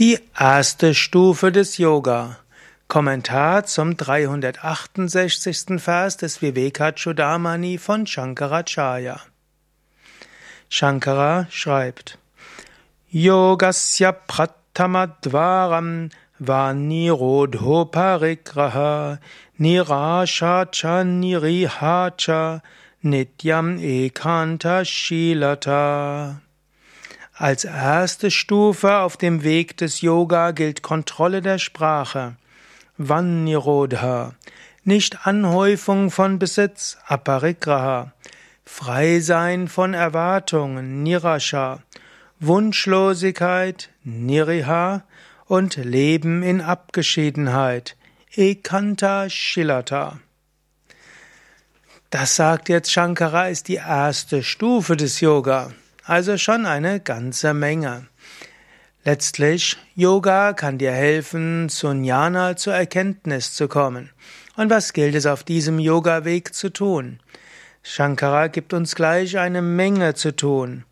Die erste Stufe des Yoga. Kommentar zum 368. Vers des Vivekachudamani von Shankaracharya. Shankara schreibt: Yogasya pratamadvaram va nirodho parigraha nirasha cha niriha cha nityam ekanta shilata als erste Stufe auf dem Weg des Yoga gilt Kontrolle der Sprache. Vannirodha. Nicht Anhäufung von Besitz. Aparigraha. Freisein von Erwartungen. Nirasha. Wunschlosigkeit. Niriha. Und Leben in Abgeschiedenheit. Ekanta Shilata. Das sagt jetzt Shankara ist die erste Stufe des Yoga. Also schon eine ganze Menge. Letztlich, Yoga kann dir helfen, zu Jnana, zur Erkenntnis zu kommen. Und was gilt es auf diesem Yoga-Weg zu tun? Shankara gibt uns gleich eine Menge zu tun.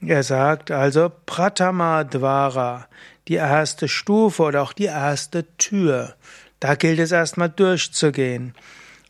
Er sagt also Pratama Dvara, die erste Stufe oder auch die erste Tür. Da gilt es erstmal durchzugehen.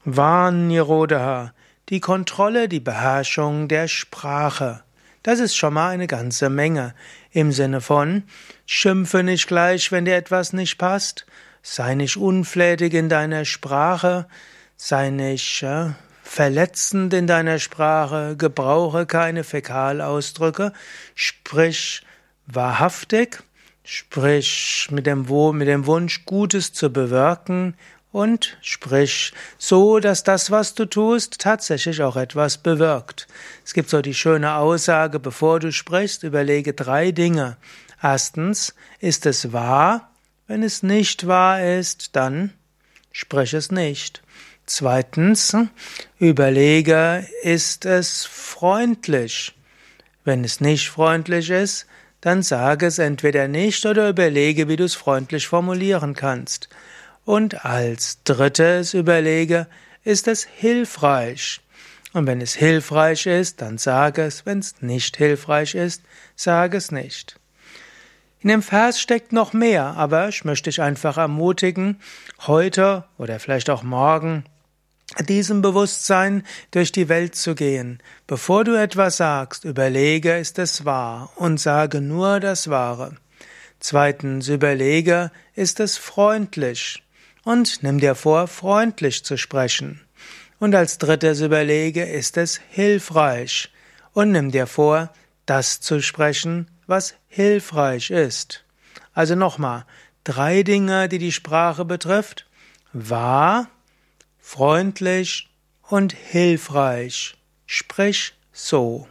Vanirodha, die Kontrolle, die Beherrschung der Sprache. Das ist schon mal eine ganze Menge. Im Sinne von, schimpfe nicht gleich, wenn dir etwas nicht passt, sei nicht unflätig in deiner Sprache, sei nicht äh, verletzend in deiner Sprache, gebrauche keine Fäkalausdrücke, sprich wahrhaftig, sprich mit dem, mit dem Wunsch, Gutes zu bewirken und sprich so, dass das, was du tust, tatsächlich auch etwas bewirkt. Es gibt so die schöne Aussage, bevor du sprichst, überlege drei Dinge. Erstens, ist es wahr? Wenn es nicht wahr ist, dann sprich es nicht. Zweitens, überlege, ist es freundlich? Wenn es nicht freundlich ist, dann sage es entweder nicht oder überlege, wie du es freundlich formulieren kannst. Und als drittes überlege, ist es hilfreich? Und wenn es hilfreich ist, dann sage es. Wenn es nicht hilfreich ist, sage es nicht. In dem Vers steckt noch mehr, aber ich möchte dich einfach ermutigen, heute oder vielleicht auch morgen diesem Bewusstsein durch die Welt zu gehen. Bevor du etwas sagst, überlege, ist es wahr und sage nur das Wahre. Zweitens, überlege, ist es freundlich und nimm dir vor, freundlich zu sprechen. Und als drittes überlege, ist es hilfreich und nimm dir vor, das zu sprechen, was hilfreich ist. Also nochmal, drei Dinge, die die Sprache betrifft. Wahr, freundlich und hilfreich. Sprich so.